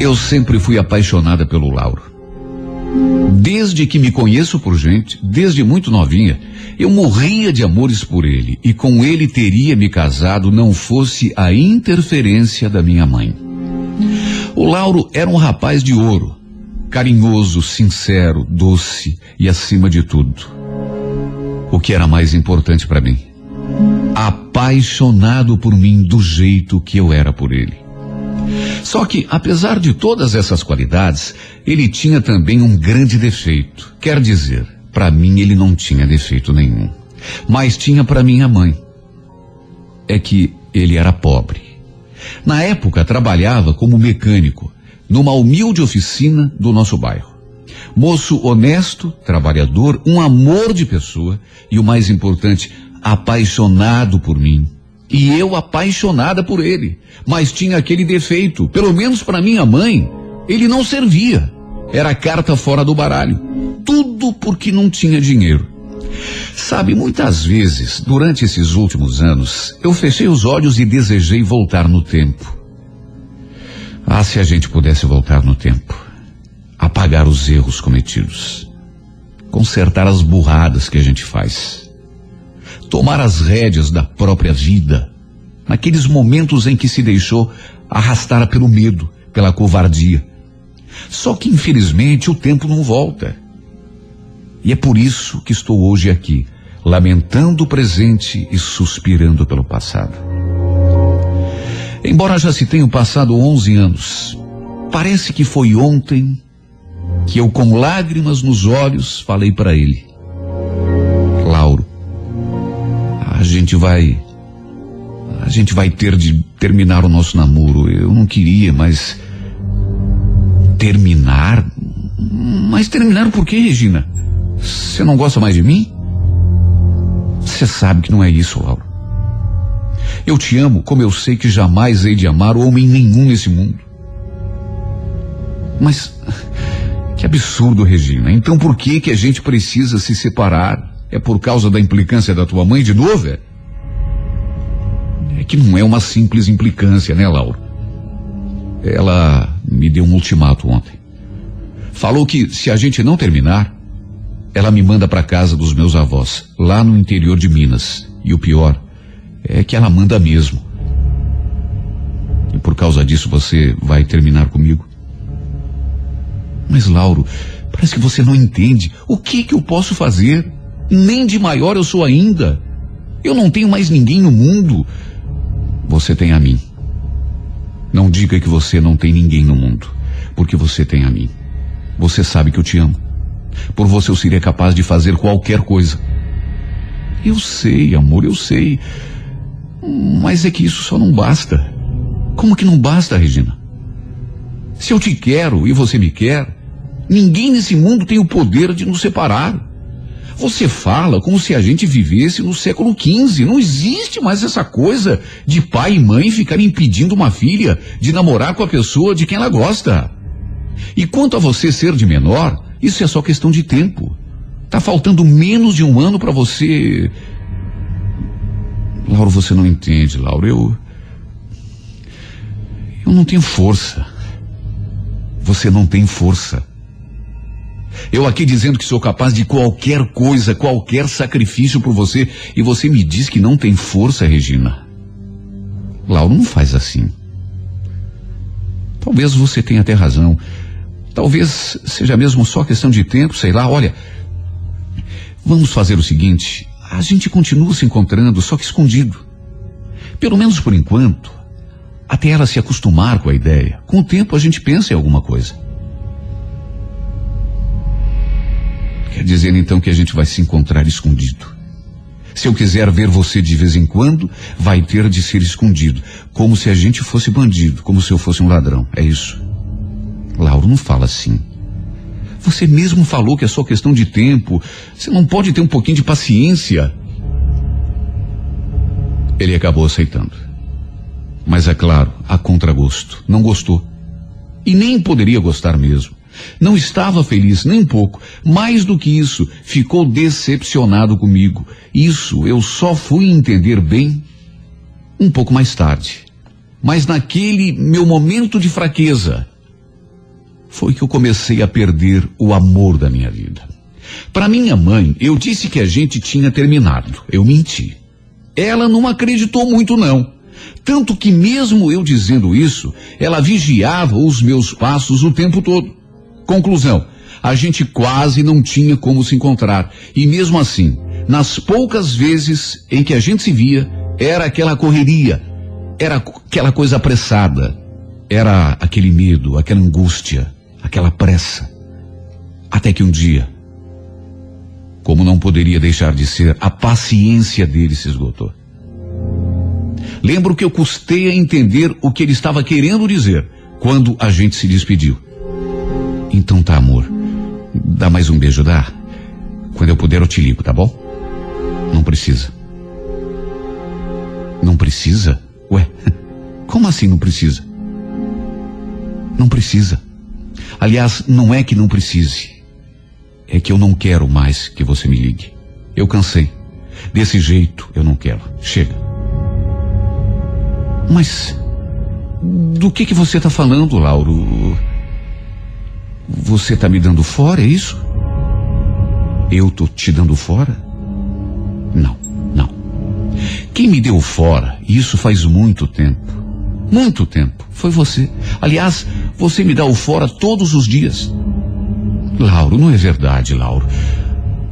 Eu sempre fui apaixonada pelo Lauro. Desde que me conheço por gente, desde muito novinha, eu morria de amores por ele e com ele teria me casado não fosse a interferência da minha mãe. O Lauro era um rapaz de ouro, carinhoso, sincero, doce e acima de tudo. O que era mais importante para mim? Apaixonado por mim do jeito que eu era por ele. Só que, apesar de todas essas qualidades, ele tinha também um grande defeito. Quer dizer, para mim ele não tinha defeito nenhum. Mas tinha para minha mãe. É que ele era pobre. Na época trabalhava como mecânico numa humilde oficina do nosso bairro. Moço honesto, trabalhador, um amor de pessoa e o mais importante, apaixonado por mim. E eu apaixonada por ele. Mas tinha aquele defeito, pelo menos para minha mãe, ele não servia. Era carta fora do baralho. Tudo porque não tinha dinheiro. Sabe, muitas vezes, durante esses últimos anos, eu fechei os olhos e desejei voltar no tempo. Ah, se a gente pudesse voltar no tempo, apagar os erros cometidos, consertar as burradas que a gente faz, tomar as rédeas da própria vida, naqueles momentos em que se deixou arrastar pelo medo, pela covardia. Só que infelizmente o tempo não volta. E é por isso que estou hoje aqui, lamentando o presente e suspirando pelo passado. Embora já se tenham passado 11 anos, parece que foi ontem que eu, com lágrimas nos olhos, falei para ele: a gente vai. A gente vai ter de terminar o nosso namoro. Eu não queria, mas. Terminar? Mas terminar por quê, Regina? Você não gosta mais de mim? Você sabe que não é isso, Lauro. Eu te amo como eu sei que jamais hei de amar homem nenhum nesse mundo. Mas que absurdo, Regina. Então por que que a gente precisa se separar? É por causa da implicância da tua mãe de novo, é? É que não é uma simples implicância, né, Laura? Ela me deu um ultimato ontem. Falou que se a gente não terminar, ela me manda para casa dos meus avós, lá no interior de Minas. E o pior, é que ela manda mesmo. E por causa disso você vai terminar comigo? Mas, Lauro, parece que você não entende. O que que eu posso fazer? Nem de maior eu sou ainda. Eu não tenho mais ninguém no mundo. Você tem a mim. Não diga que você não tem ninguém no mundo, porque você tem a mim. Você sabe que eu te amo. Por você eu seria capaz de fazer qualquer coisa. Eu sei, amor, eu sei. Mas é que isso só não basta. Como que não basta, Regina? Se eu te quero e você me quer, ninguém nesse mundo tem o poder de nos separar. Você fala como se a gente vivesse no século XV. Não existe mais essa coisa de pai e mãe ficarem impedindo uma filha de namorar com a pessoa de quem ela gosta. E quanto a você ser de menor, isso é só questão de tempo. Tá faltando menos de um ano para você Lauro, você não entende, Lauro. Eu. Eu não tenho força. Você não tem força. Eu aqui dizendo que sou capaz de qualquer coisa, qualquer sacrifício por você, e você me diz que não tem força, Regina. Lauro, não faz assim. Talvez você tenha até razão. Talvez seja mesmo só questão de tempo, sei lá. Olha, vamos fazer o seguinte: a gente continua se encontrando, só que escondido. Pelo menos por enquanto. Até ela se acostumar com a ideia. Com o tempo a gente pensa em alguma coisa. Quer dizer então que a gente vai se encontrar escondido. Se eu quiser ver você de vez em quando, vai ter de ser escondido. Como se a gente fosse bandido, como se eu fosse um ladrão. É isso. Lauro, não fala assim. Você mesmo falou que é só questão de tempo. Você não pode ter um pouquinho de paciência. Ele acabou aceitando. Mas é claro, a contragosto. Não gostou. E nem poderia gostar mesmo. Não estava feliz nem um pouco. Mais do que isso, ficou decepcionado comigo. Isso eu só fui entender bem um pouco mais tarde. Mas naquele meu momento de fraqueza, foi que eu comecei a perder o amor da minha vida. Para minha mãe, eu disse que a gente tinha terminado. Eu menti. Ela não acreditou muito, não. Tanto que, mesmo eu dizendo isso, ela vigiava os meus passos o tempo todo. Conclusão: a gente quase não tinha como se encontrar. E mesmo assim, nas poucas vezes em que a gente se via, era aquela correria, era aquela coisa apressada, era aquele medo, aquela angústia, aquela pressa. Até que um dia, como não poderia deixar de ser, a paciência dele se esgotou. Lembro que eu custei a entender o que ele estava querendo dizer quando a gente se despediu. Então tá, amor. Dá mais um beijo, dá? Quando eu puder eu te ligo, tá bom? Não precisa. Não precisa? Ué, como assim não precisa? Não precisa. Aliás, não é que não precise. É que eu não quero mais que você me ligue. Eu cansei. Desse jeito eu não quero. Chega. Mas do que que você está falando, Lauro? Você está me dando fora, é isso? Eu tô te dando fora? Não, não. Quem me deu fora, isso faz muito tempo. Muito tempo. Foi você. Aliás, você me dá o fora todos os dias. Lauro, não é verdade, Lauro.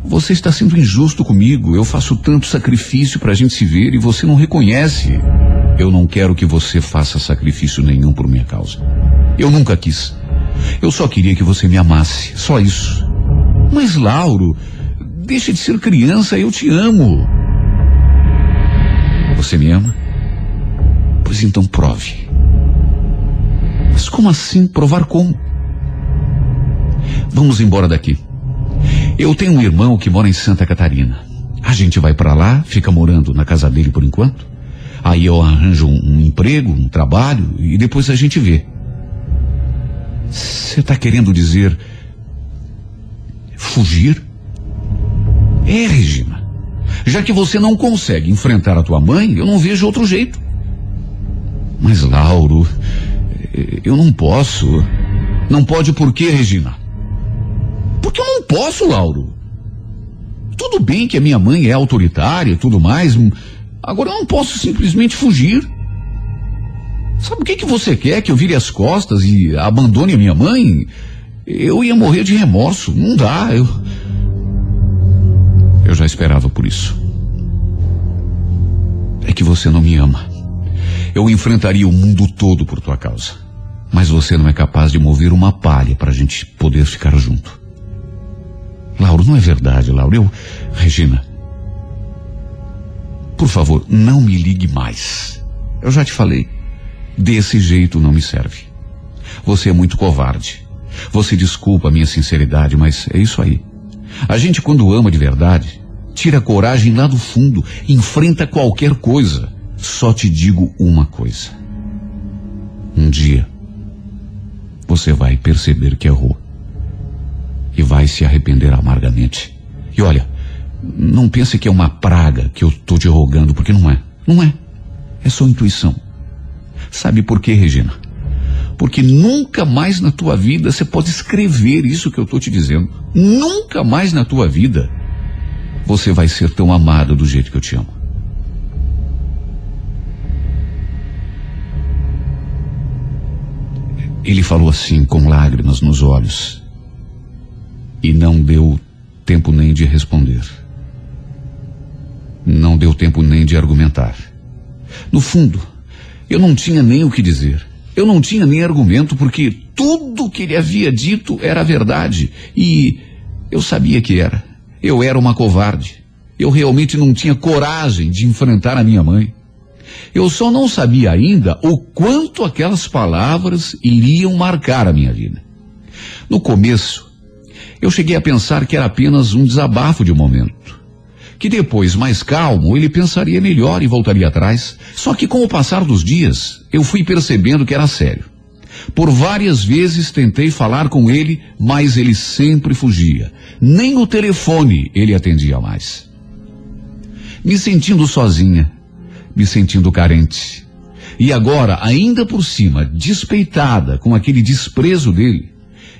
Você está sendo injusto comigo. Eu faço tanto sacrifício para a gente se ver e você não reconhece. Eu não quero que você faça sacrifício nenhum por minha causa. Eu nunca quis. Eu só queria que você me amasse, só isso. Mas, Lauro, deixa de ser criança, eu te amo. Você me ama? Pois então prove. Mas como assim? Provar como? Vamos embora daqui. Eu tenho um irmão que mora em Santa Catarina. A gente vai para lá, fica morando na casa dele por enquanto. Aí eu arranjo um, um emprego, um trabalho e depois a gente vê. Você está querendo dizer fugir? É, Regina. Já que você não consegue enfrentar a tua mãe, eu não vejo outro jeito. Mas, Lauro, eu não posso. Não pode por quê, Regina? Porque eu não posso, Lauro. Tudo bem que a minha mãe é autoritária e tudo mais, agora eu não posso simplesmente fugir. Sabe o que, que você quer? Que eu vire as costas e abandone a minha mãe? Eu ia morrer de remorso. Não dá. Eu. Eu já esperava por isso. É que você não me ama. Eu enfrentaria o mundo todo por tua causa. Mas você não é capaz de mover uma palha para a gente poder ficar junto. Lauro, não é verdade, Lauro. Eu. Regina. Por favor, não me ligue mais. Eu já te falei. Desse jeito não me serve. Você é muito covarde. Você desculpa a minha sinceridade, mas é isso aí. A gente, quando ama de verdade, tira coragem lá do fundo, enfrenta qualquer coisa. Só te digo uma coisa. Um dia, você vai perceber que errou. E vai se arrepender amargamente. E olha, não pense que é uma praga que eu estou te rogando, porque não é. Não é. É só intuição. Sabe por quê, Regina? Porque nunca mais na tua vida você pode escrever isso que eu estou te dizendo. Nunca mais na tua vida você vai ser tão amada do jeito que eu te amo. Ele falou assim, com lágrimas nos olhos, e não deu tempo nem de responder. Não deu tempo nem de argumentar. No fundo, eu não tinha nem o que dizer. Eu não tinha nem argumento, porque tudo que ele havia dito era verdade. E eu sabia que era. Eu era uma covarde. Eu realmente não tinha coragem de enfrentar a minha mãe. Eu só não sabia ainda o quanto aquelas palavras iriam marcar a minha vida. No começo, eu cheguei a pensar que era apenas um desabafo de um momento que depois, mais calmo, ele pensaria melhor e voltaria atrás. Só que com o passar dos dias, eu fui percebendo que era sério. Por várias vezes tentei falar com ele, mas ele sempre fugia. Nem o telefone ele atendia mais. Me sentindo sozinha, me sentindo carente. E agora, ainda por cima, despeitada com aquele desprezo dele,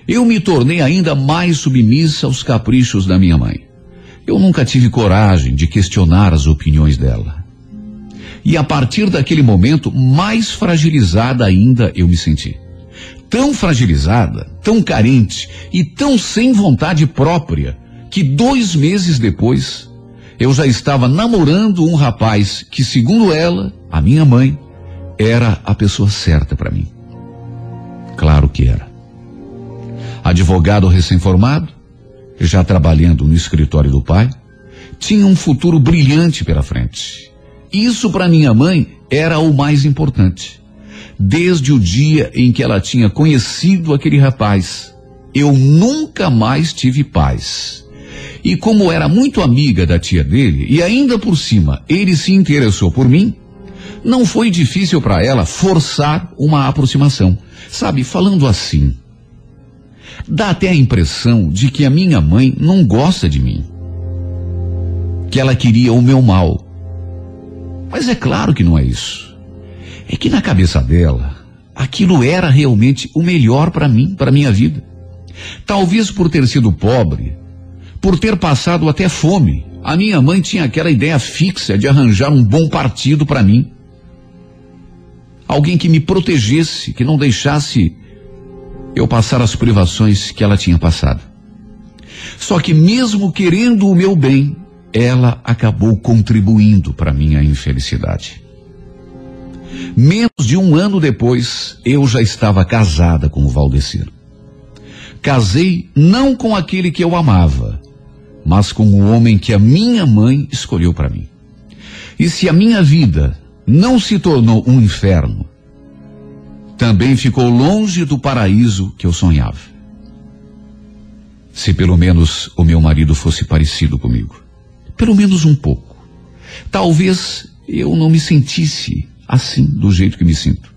eu me tornei ainda mais submissa aos caprichos da minha mãe. Eu nunca tive coragem de questionar as opiniões dela. E a partir daquele momento, mais fragilizada ainda eu me senti. Tão fragilizada, tão carente e tão sem vontade própria, que dois meses depois, eu já estava namorando um rapaz que, segundo ela, a minha mãe, era a pessoa certa para mim. Claro que era. Advogado recém-formado, já trabalhando no escritório do pai, tinha um futuro brilhante pela frente. Isso para minha mãe era o mais importante. Desde o dia em que ela tinha conhecido aquele rapaz, eu nunca mais tive paz. E como era muito amiga da tia dele, e ainda por cima ele se interessou por mim, não foi difícil para ela forçar uma aproximação. Sabe, falando assim, dá até a impressão de que a minha mãe não gosta de mim. Que ela queria o meu mal. Mas é claro que não é isso. É que na cabeça dela, aquilo era realmente o melhor para mim, para minha vida. Talvez por ter sido pobre, por ter passado até fome, a minha mãe tinha aquela ideia fixa de arranjar um bom partido para mim. Alguém que me protegesse, que não deixasse eu passar as privações que ela tinha passado. Só que mesmo querendo o meu bem, ela acabou contribuindo para minha infelicidade. Menos de um ano depois, eu já estava casada com o Valdecir. Casei não com aquele que eu amava, mas com o homem que a minha mãe escolheu para mim. E se a minha vida não se tornou um inferno, também ficou longe do paraíso que eu sonhava. Se pelo menos o meu marido fosse parecido comigo, pelo menos um pouco, talvez eu não me sentisse assim do jeito que me sinto.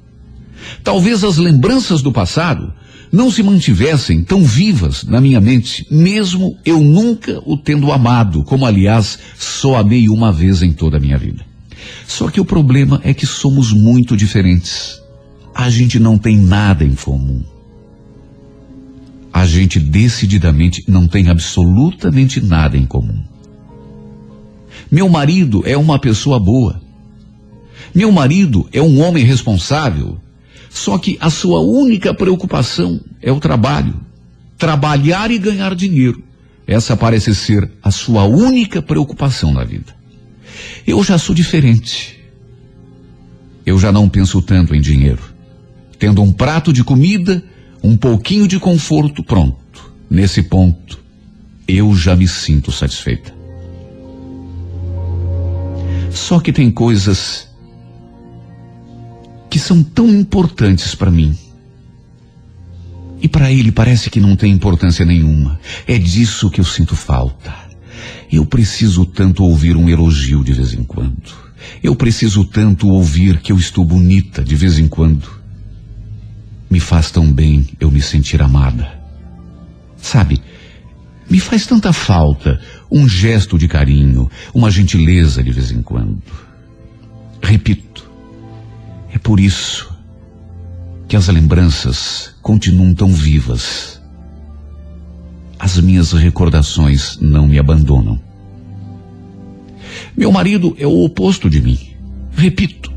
Talvez as lembranças do passado não se mantivessem tão vivas na minha mente, mesmo eu nunca o tendo amado, como aliás só amei uma vez em toda a minha vida. Só que o problema é que somos muito diferentes. A gente não tem nada em comum. A gente decididamente não tem absolutamente nada em comum. Meu marido é uma pessoa boa. Meu marido é um homem responsável. Só que a sua única preocupação é o trabalho. Trabalhar e ganhar dinheiro. Essa parece ser a sua única preocupação na vida. Eu já sou diferente. Eu já não penso tanto em dinheiro. Tendo um prato de comida, um pouquinho de conforto, pronto. Nesse ponto, eu já me sinto satisfeita. Só que tem coisas que são tão importantes para mim. E para ele parece que não tem importância nenhuma. É disso que eu sinto falta. Eu preciso tanto ouvir um elogio de vez em quando. Eu preciso tanto ouvir que eu estou bonita de vez em quando. Me faz tão bem eu me sentir amada. Sabe, me faz tanta falta um gesto de carinho, uma gentileza de vez em quando. Repito, é por isso que as lembranças continuam tão vivas. As minhas recordações não me abandonam. Meu marido é o oposto de mim. Repito,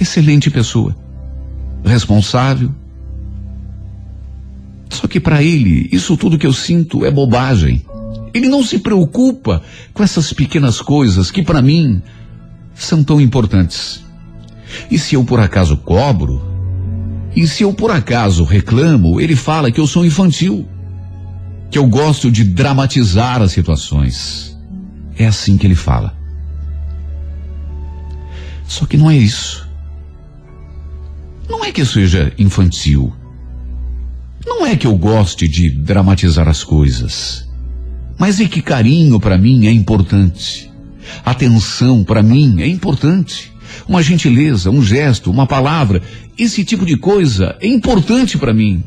excelente pessoa. Responsável. Só que para ele, isso tudo que eu sinto é bobagem. Ele não se preocupa com essas pequenas coisas que para mim são tão importantes. E se eu por acaso cobro, e se eu por acaso reclamo, ele fala que eu sou infantil, que eu gosto de dramatizar as situações. É assim que ele fala. Só que não é isso. Não é que eu seja infantil. Não é que eu goste de dramatizar as coisas. Mas é que carinho para mim é importante. Atenção para mim é importante. Uma gentileza, um gesto, uma palavra, esse tipo de coisa é importante para mim.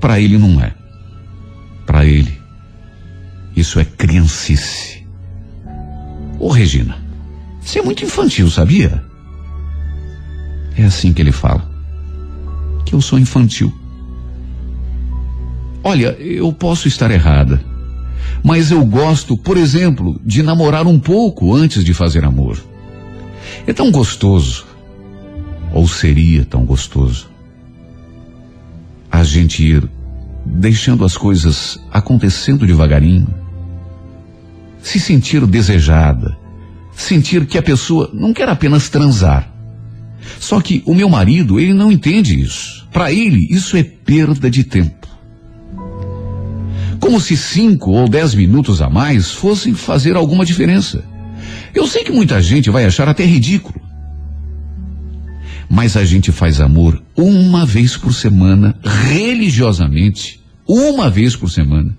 Para ele não é. Para ele, isso é criancice. Ô Regina, você é muito infantil, sabia? É assim que ele fala. Que eu sou infantil. Olha, eu posso estar errada, mas eu gosto, por exemplo, de namorar um pouco antes de fazer amor. É tão gostoso, ou seria tão gostoso, a gente ir deixando as coisas acontecendo devagarinho, se sentir desejada, sentir que a pessoa não quer apenas transar. Só que o meu marido, ele não entende isso. Para ele, isso é perda de tempo. Como se cinco ou dez minutos a mais fossem fazer alguma diferença. Eu sei que muita gente vai achar até ridículo. Mas a gente faz amor uma vez por semana, religiosamente, uma vez por semana.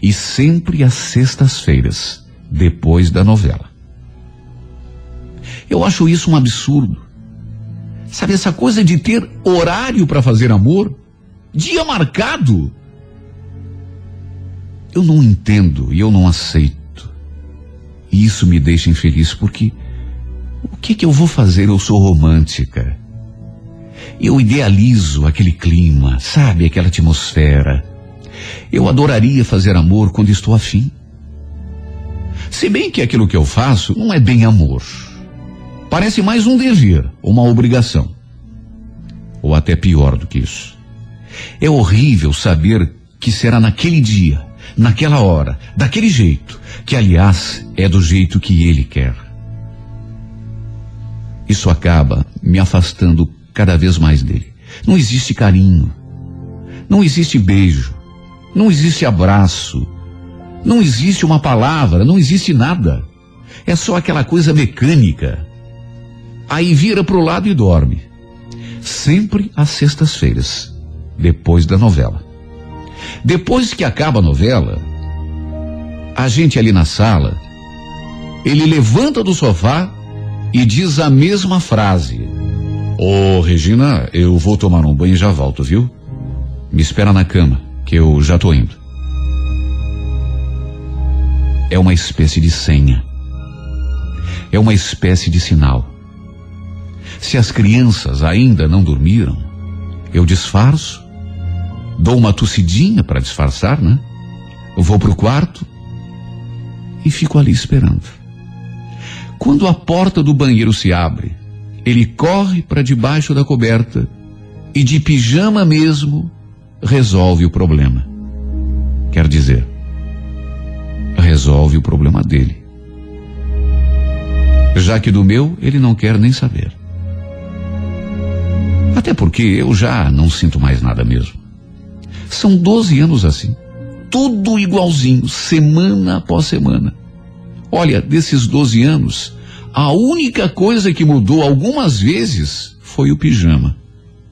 E sempre às sextas-feiras, depois da novela. Eu acho isso um absurdo. Sabe, essa coisa de ter horário para fazer amor, dia marcado. Eu não entendo e eu não aceito. E isso me deixa infeliz porque o que que eu vou fazer? Eu sou romântica. Eu idealizo aquele clima, sabe, aquela atmosfera. Eu adoraria fazer amor quando estou afim. Se bem que aquilo que eu faço não é bem amor. Parece mais um dever, uma obrigação. Ou até pior do que isso. É horrível saber que será naquele dia, naquela hora, daquele jeito, que aliás é do jeito que ele quer. Isso acaba me afastando cada vez mais dele. Não existe carinho, não existe beijo, não existe abraço, não existe uma palavra, não existe nada. É só aquela coisa mecânica. Aí vira para o lado e dorme. Sempre às sextas-feiras, depois da novela. Depois que acaba a novela, a gente ali na sala, ele levanta do sofá e diz a mesma frase. Ô, oh, Regina, eu vou tomar um banho e já volto, viu? Me espera na cama, que eu já tô indo. É uma espécie de senha. É uma espécie de sinal. Se as crianças ainda não dormiram, eu disfarço, dou uma tossidinha para disfarçar, né? Eu vou pro quarto e fico ali esperando. Quando a porta do banheiro se abre, ele corre para debaixo da coberta e de pijama mesmo resolve o problema. Quer dizer, resolve o problema dele. Já que do meu ele não quer nem saber. Até porque eu já não sinto mais nada mesmo. São 12 anos assim. Tudo igualzinho, semana após semana. Olha, desses 12 anos, a única coisa que mudou algumas vezes foi o pijama.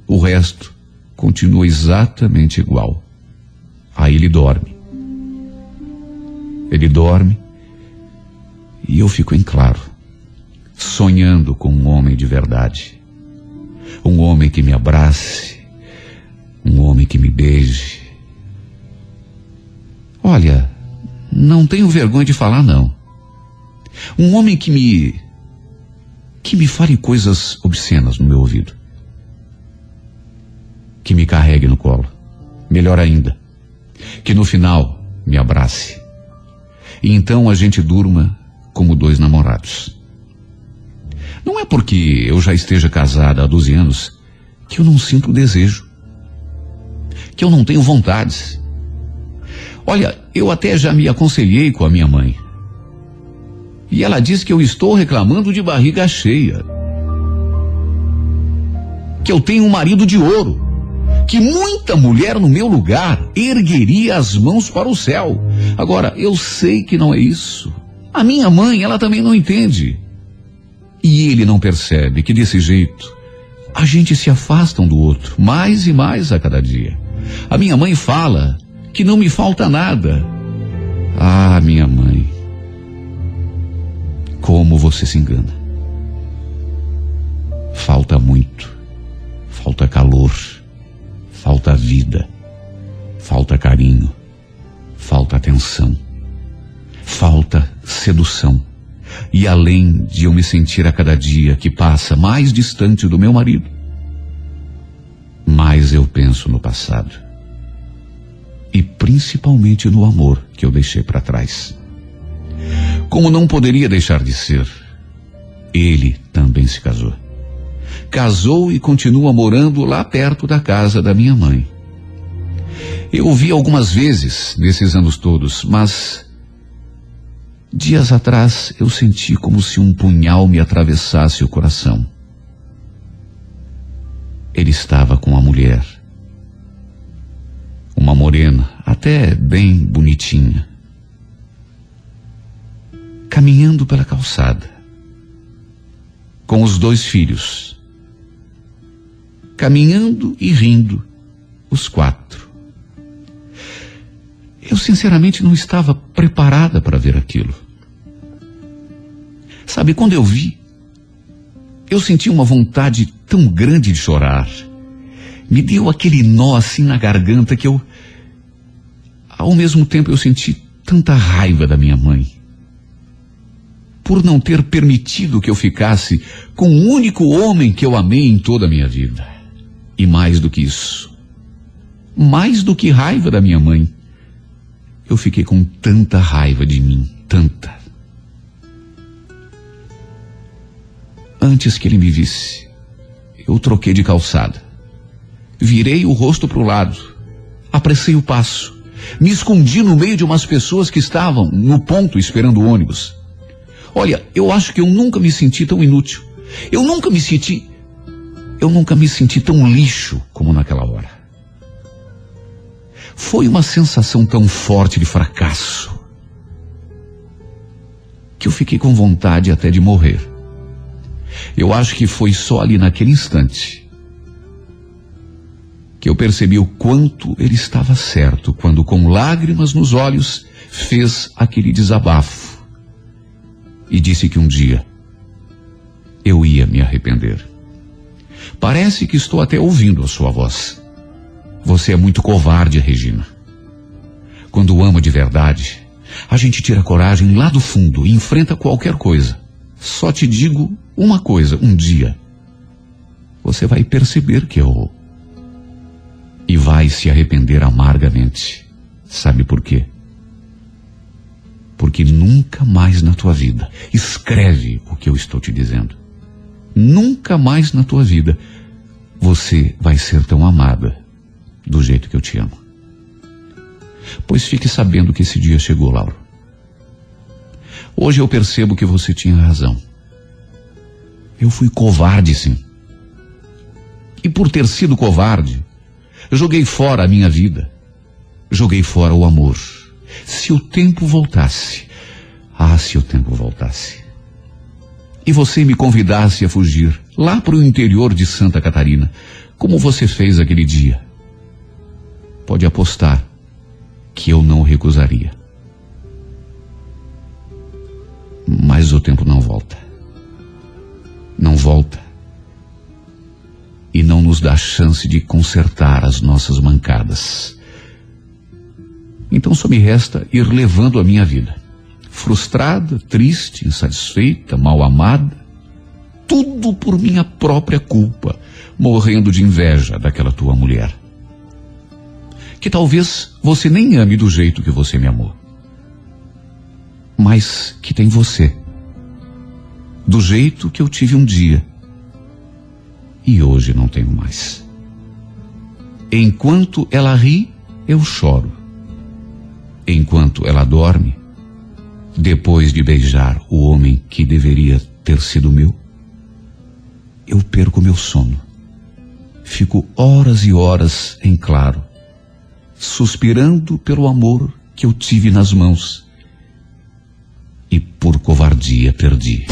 O resto continua exatamente igual. Aí ele dorme. Ele dorme e eu fico em claro, sonhando com um homem de verdade. Um homem que me abrace, um homem que me beije. Olha, não tenho vergonha de falar não. Um homem que me. que me fale coisas obscenas no meu ouvido. Que me carregue no colo. Melhor ainda, que no final me abrace. E então a gente durma como dois namorados. Não é porque eu já esteja casada há 12 anos que eu não sinto desejo. Que eu não tenho vontades. Olha, eu até já me aconselhei com a minha mãe. E ela diz que eu estou reclamando de barriga cheia. Que eu tenho um marido de ouro. Que muita mulher no meu lugar ergueria as mãos para o céu. Agora, eu sei que não é isso. A minha mãe, ela também não entende. E ele não percebe que desse jeito a gente se afasta um do outro, mais e mais a cada dia. A minha mãe fala que não me falta nada. Ah, minha mãe, como você se engana. Falta muito. Falta calor. Falta vida. Falta carinho. Falta atenção. Falta sedução. E além de eu me sentir a cada dia que passa mais distante do meu marido, mais eu penso no passado. e principalmente no amor que eu deixei para trás. Como não poderia deixar de ser, ele também se casou. Casou e continua morando lá perto da casa da minha mãe. Eu vi algumas vezes nesses anos todos, mas dias atrás eu senti como se um punhal me atravessasse o coração. Ele estava com uma mulher, uma morena, até bem bonitinha, caminhando pela calçada, com os dois filhos, caminhando e rindo, os quatro. Eu sinceramente não estava preparada para ver aquilo. Sabe, quando eu vi, eu senti uma vontade tão grande de chorar. Me deu aquele nó assim na garganta que eu. Ao mesmo tempo eu senti tanta raiva da minha mãe. Por não ter permitido que eu ficasse com o único homem que eu amei em toda a minha vida. E mais do que isso, mais do que raiva da minha mãe, eu fiquei com tanta raiva de mim, tanta. Antes que ele me visse, eu troquei de calçada. Virei o rosto para o lado. Apressei o passo. Me escondi no meio de umas pessoas que estavam no ponto esperando o ônibus. Olha, eu acho que eu nunca me senti tão inútil. Eu nunca me senti. Eu nunca me senti tão lixo como naquela hora. Foi uma sensação tão forte de fracasso que eu fiquei com vontade até de morrer. Eu acho que foi só ali naquele instante que eu percebi o quanto ele estava certo quando, com lágrimas nos olhos, fez aquele desabafo e disse que um dia eu ia me arrepender. Parece que estou até ouvindo a sua voz. Você é muito covarde, Regina. Quando ama de verdade, a gente tira coragem lá do fundo e enfrenta qualquer coisa. Só te digo uma coisa: um dia você vai perceber que errou. E vai se arrepender amargamente. Sabe por quê? Porque nunca mais na tua vida, escreve o que eu estou te dizendo. Nunca mais na tua vida você vai ser tão amada do jeito que eu te amo. Pois fique sabendo que esse dia chegou, Lauro. Hoje eu percebo que você tinha razão. Eu fui covarde, sim. E por ter sido covarde, joguei fora a minha vida. Joguei fora o amor. Se o tempo voltasse, ah, se o tempo voltasse. E você me convidasse a fugir lá para o interior de Santa Catarina, como você fez aquele dia pode apostar que eu não recusaria. Mas o tempo não volta. Não volta. E não nos dá chance de consertar as nossas mancadas. Então só me resta ir levando a minha vida. Frustrada, triste, insatisfeita, mal amada. Tudo por minha própria culpa, morrendo de inveja daquela tua mulher que talvez você nem ame do jeito que você me amou, mas que tem você, do jeito que eu tive um dia e hoje não tenho mais. Enquanto ela ri, eu choro. Enquanto ela dorme, depois de beijar o homem que deveria ter sido meu, eu perco meu sono. Fico horas e horas em claro, suspirando pelo amor que eu tive nas mãos e por covardia perdi.